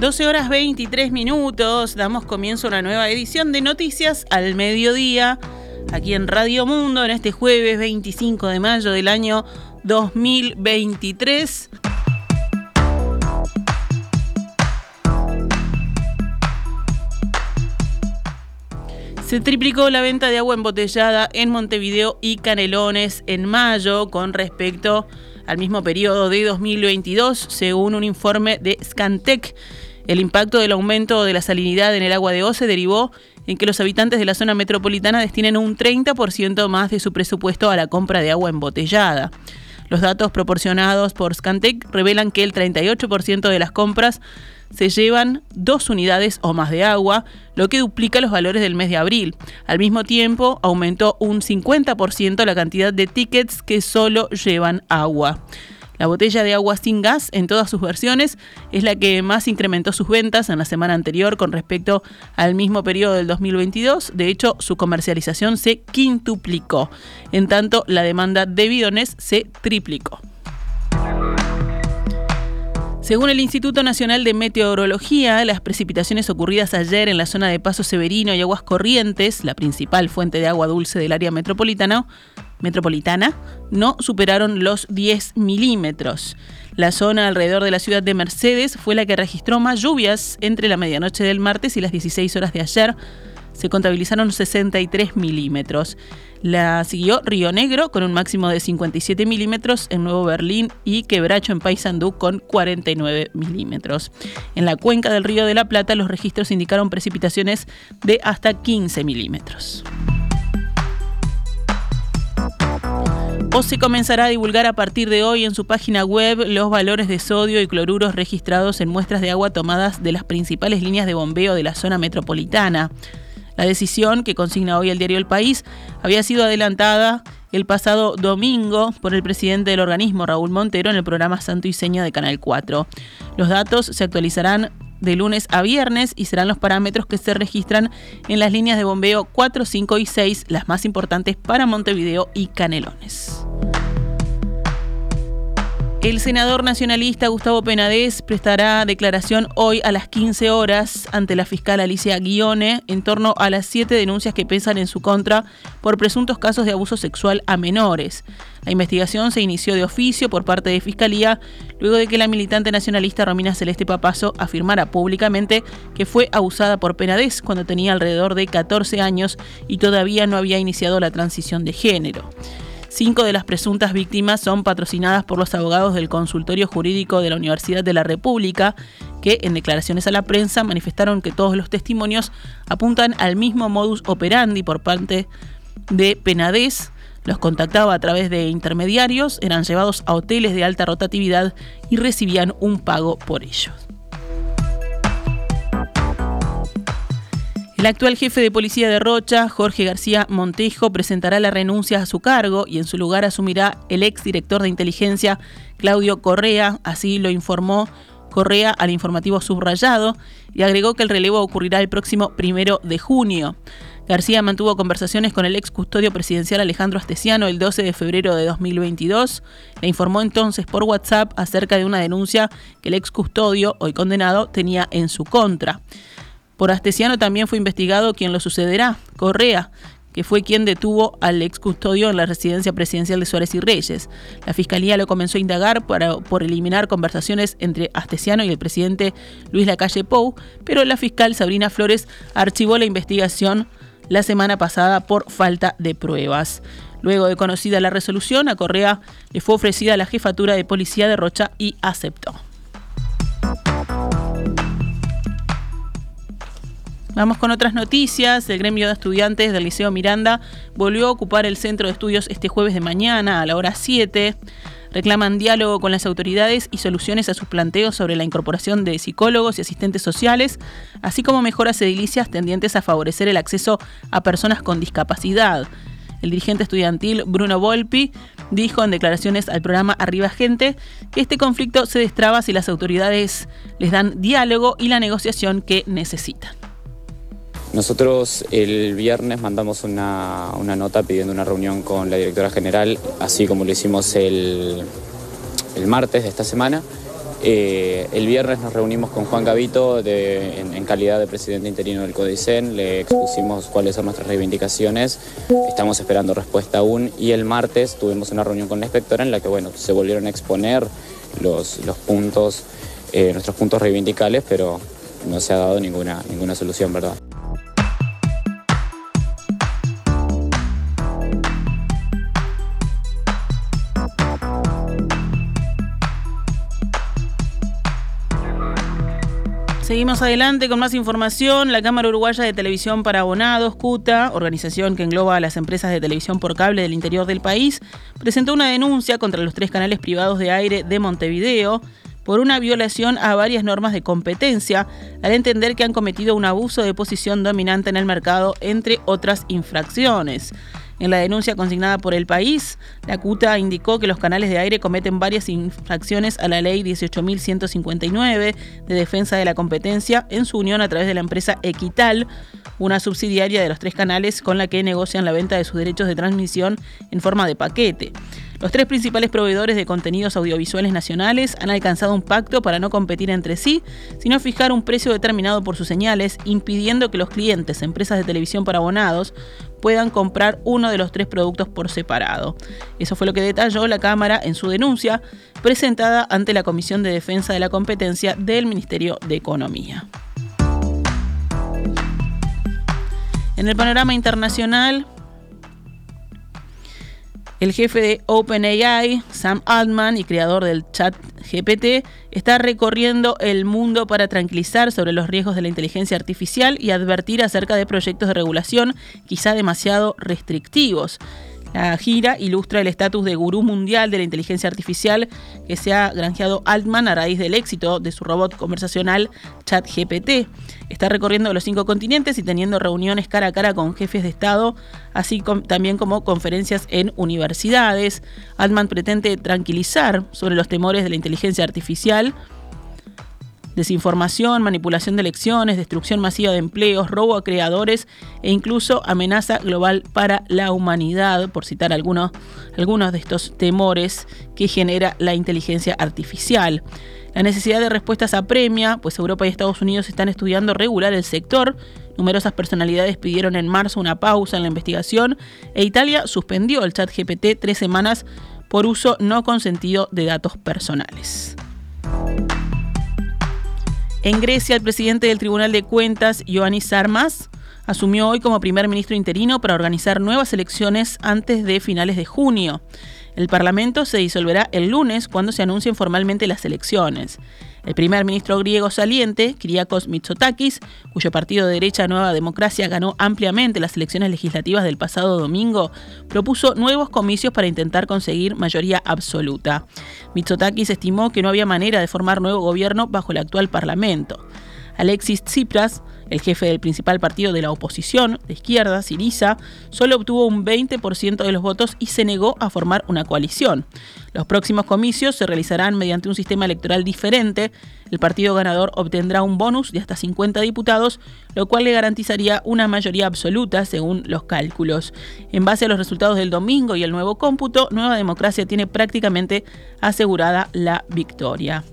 12 horas 23 minutos, damos comienzo a una nueva edición de Noticias al Mediodía, aquí en Radio Mundo, en este jueves 25 de mayo del año 2023. Se triplicó la venta de agua embotellada en Montevideo y Canelones en mayo con respecto al mismo periodo de 2022, según un informe de Scantec. El impacto del aumento de la salinidad en el agua de OCE derivó en que los habitantes de la zona metropolitana destinen un 30% más de su presupuesto a la compra de agua embotellada. Los datos proporcionados por Scantec revelan que el 38% de las compras se llevan dos unidades o más de agua, lo que duplica los valores del mes de abril. Al mismo tiempo, aumentó un 50% la cantidad de tickets que solo llevan agua. La botella de agua sin gas en todas sus versiones es la que más incrementó sus ventas en la semana anterior con respecto al mismo periodo del 2022. De hecho, su comercialización se quintuplicó. En tanto, la demanda de bidones se triplicó. Según el Instituto Nacional de Meteorología, las precipitaciones ocurridas ayer en la zona de Paso Severino y Aguas Corrientes, la principal fuente de agua dulce del área metropolitana, no superaron los 10 milímetros. La zona alrededor de la ciudad de Mercedes fue la que registró más lluvias entre la medianoche del martes y las 16 horas de ayer. Se contabilizaron 63 milímetros. La siguió Río Negro con un máximo de 57 milímetros en Nuevo Berlín y Quebracho en Paysandú con 49 milímetros. En la cuenca del Río de la Plata los registros indicaron precipitaciones de hasta 15 milímetros. O se comenzará a divulgar a partir de hoy en su página web los valores de sodio y cloruros registrados en muestras de agua tomadas de las principales líneas de bombeo de la zona metropolitana. La decisión, que consigna hoy el diario El País, había sido adelantada el pasado domingo por el presidente del organismo, Raúl Montero, en el programa Santo y Seña de Canal 4. Los datos se actualizarán de lunes a viernes y serán los parámetros que se registran en las líneas de bombeo 4, 5 y 6, las más importantes para Montevideo y Canelones. El senador nacionalista Gustavo Penadez prestará declaración hoy a las 15 horas ante la fiscal Alicia Guione en torno a las siete denuncias que pesan en su contra por presuntos casos de abuso sexual a menores. La investigación se inició de oficio por parte de Fiscalía luego de que la militante nacionalista Romina Celeste Papazo afirmara públicamente que fue abusada por Penadez cuando tenía alrededor de 14 años y todavía no había iniciado la transición de género. Cinco de las presuntas víctimas son patrocinadas por los abogados del Consultorio Jurídico de la Universidad de la República, que en declaraciones a la prensa manifestaron que todos los testimonios apuntan al mismo modus operandi por parte de Penades. Los contactaba a través de intermediarios, eran llevados a hoteles de alta rotatividad y recibían un pago por ellos. El actual jefe de policía de Rocha, Jorge García Montejo, presentará la renuncia a su cargo y en su lugar asumirá el ex director de inteligencia, Claudio Correa, así lo informó Correa al informativo subrayado y agregó que el relevo ocurrirá el próximo primero de junio. García mantuvo conversaciones con el ex custodio presidencial Alejandro Astesiano el 12 de febrero de 2022. Le informó entonces por WhatsApp acerca de una denuncia que el ex custodio, hoy condenado, tenía en su contra. Por Astesiano también fue investigado quien lo sucederá, Correa, que fue quien detuvo al ex custodio en la residencia presidencial de Suárez y Reyes. La fiscalía lo comenzó a indagar para, por eliminar conversaciones entre Astesiano y el presidente Luis Lacalle Pou, pero la fiscal Sabrina Flores archivó la investigación la semana pasada por falta de pruebas. Luego de conocida la resolución, a Correa le fue ofrecida la jefatura de policía de Rocha y aceptó. Vamos con otras noticias. El gremio de estudiantes del Liceo Miranda volvió a ocupar el centro de estudios este jueves de mañana a la hora 7. Reclaman diálogo con las autoridades y soluciones a sus planteos sobre la incorporación de psicólogos y asistentes sociales, así como mejoras edilicias tendientes a favorecer el acceso a personas con discapacidad. El dirigente estudiantil Bruno Volpi dijo en declaraciones al programa Arriba Gente que este conflicto se destraba si las autoridades les dan diálogo y la negociación que necesitan. Nosotros el viernes mandamos una, nota pidiendo una reunión con la directora general, así como lo hicimos el, martes de esta semana, Eh, el viernes nos reunimos con Juan Gavito en, calidad de presidente interino del CODICEN, le expusimos cuáles son nuestras reivindicaciones, estamos esperando respuesta aún y el martes tuvimos una reunión con la inspectora en la que bueno, se volvieron a exponer los, los puntos, eh, nuestros puntos reivindicales, pero no se ha dado ninguna, ninguna solución, ¿verdad? Seguimos adelante con más información. La Cámara Uruguaya de Televisión para Abonados, CUTA, organización que engloba a las empresas de televisión por cable del interior del país, presentó una denuncia contra los tres canales privados de aire de Montevideo por una violación a varias normas de competencia, al entender que han cometido un abuso de posición dominante en el mercado, entre otras infracciones. En la denuncia consignada por el país, la CUTA indicó que los canales de aire cometen varias infracciones a la ley 18.159 de defensa de la competencia en su unión a través de la empresa Equital, una subsidiaria de los tres canales con la que negocian la venta de sus derechos de transmisión en forma de paquete. Los tres principales proveedores de contenidos audiovisuales nacionales han alcanzado un pacto para no competir entre sí, sino fijar un precio determinado por sus señales, impidiendo que los clientes, empresas de televisión para abonados, puedan comprar uno de los tres productos por separado. Eso fue lo que detalló la Cámara en su denuncia presentada ante la Comisión de Defensa de la Competencia del Ministerio de Economía. En el panorama internacional, el jefe de OpenAI, Sam Altman, y creador del chat GPT, está recorriendo el mundo para tranquilizar sobre los riesgos de la inteligencia artificial y advertir acerca de proyectos de regulación quizá demasiado restrictivos. La gira ilustra el estatus de gurú mundial de la inteligencia artificial que se ha granjeado Altman a raíz del éxito de su robot conversacional ChatGPT. Está recorriendo los cinco continentes y teniendo reuniones cara a cara con jefes de Estado, así también como conferencias en universidades. Altman pretende tranquilizar sobre los temores de la inteligencia artificial desinformación, manipulación de elecciones, destrucción masiva de empleos, robo a creadores e incluso amenaza global para la humanidad, por citar algunos, algunos de estos temores que genera la inteligencia artificial. La necesidad de respuestas apremia, pues Europa y Estados Unidos están estudiando regular el sector. Numerosas personalidades pidieron en marzo una pausa en la investigación e Italia suspendió el chat GPT tres semanas por uso no consentido de datos personales. En Grecia, el presidente del Tribunal de Cuentas, Ioannis Sarmas, asumió hoy como primer ministro interino para organizar nuevas elecciones antes de finales de junio. El Parlamento se disolverá el lunes cuando se anuncien formalmente las elecciones. El primer ministro griego saliente, Kyriakos Mitsotakis, cuyo partido de derecha Nueva Democracia ganó ampliamente las elecciones legislativas del pasado domingo, propuso nuevos comicios para intentar conseguir mayoría absoluta. Mitsotakis estimó que no había manera de formar nuevo gobierno bajo el actual Parlamento. Alexis Tsipras, el jefe del principal partido de la oposición, de izquierda, Siriza, solo obtuvo un 20% de los votos y se negó a formar una coalición. Los próximos comicios se realizarán mediante un sistema electoral diferente. El partido ganador obtendrá un bonus de hasta 50 diputados, lo cual le garantizaría una mayoría absoluta según los cálculos. En base a los resultados del domingo y el nuevo cómputo, Nueva Democracia tiene prácticamente asegurada la victoria.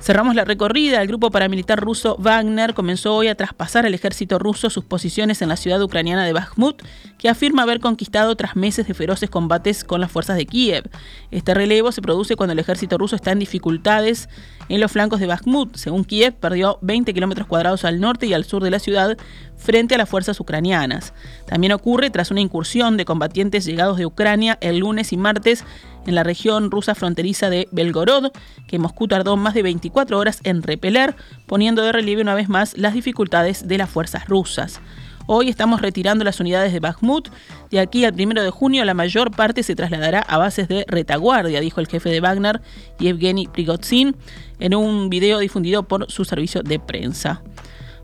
Cerramos la recorrida. El grupo paramilitar ruso Wagner comenzó hoy a traspasar al ejército ruso sus posiciones en la ciudad ucraniana de Bakhmut, que afirma haber conquistado tras meses de feroces combates con las fuerzas de Kiev. Este relevo se produce cuando el ejército ruso está en dificultades en los flancos de Bakhmut. Según Kiev, perdió 20 kilómetros cuadrados al norte y al sur de la ciudad frente a las fuerzas ucranianas. También ocurre tras una incursión de combatientes llegados de Ucrania el lunes y martes en la región rusa fronteriza de Belgorod, que Moscú tardó más de 24 horas en repeler, poniendo de relieve una vez más las dificultades de las fuerzas rusas. Hoy estamos retirando las unidades de Bakhmut. De aquí al primero de junio, la mayor parte se trasladará a bases de retaguardia, dijo el jefe de Wagner, Yevgeny Prigozhin, en un video difundido por su servicio de prensa.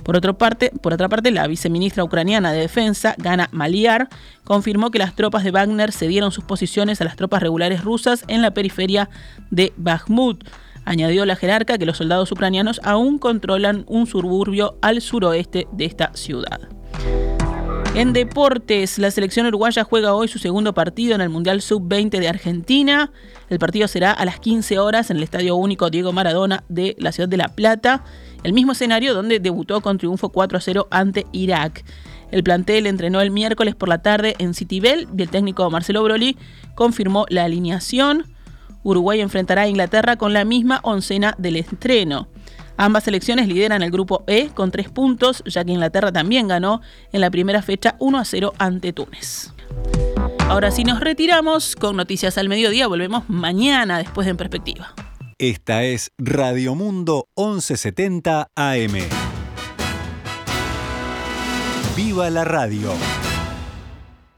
Por, otra parte, por otra parte, la viceministra ucraniana de Defensa, Gana Maliar, confirmó que las tropas de Wagner cedieron sus posiciones a las tropas regulares rusas en la periferia de Bakhmut. Añadió la jerarca que los soldados ucranianos aún controlan un suburbio al suroeste de esta ciudad. En deportes, la selección uruguaya juega hoy su segundo partido en el Mundial Sub-20 de Argentina. El partido será a las 15 horas en el Estadio Único Diego Maradona de la ciudad de La Plata, el mismo escenario donde debutó con triunfo 4 0 ante Irak. El plantel entrenó el miércoles por la tarde en Citibel y el técnico Marcelo Broli confirmó la alineación. Uruguay enfrentará a Inglaterra con la misma oncena del estreno. Ambas selecciones lideran el grupo E con tres puntos, ya que Inglaterra también ganó en la primera fecha 1 a 0 ante Túnez. Ahora sí nos retiramos con noticias al mediodía, volvemos mañana después de En Perspectiva. Esta es Radio Mundo 1170 AM. ¡Viva la radio!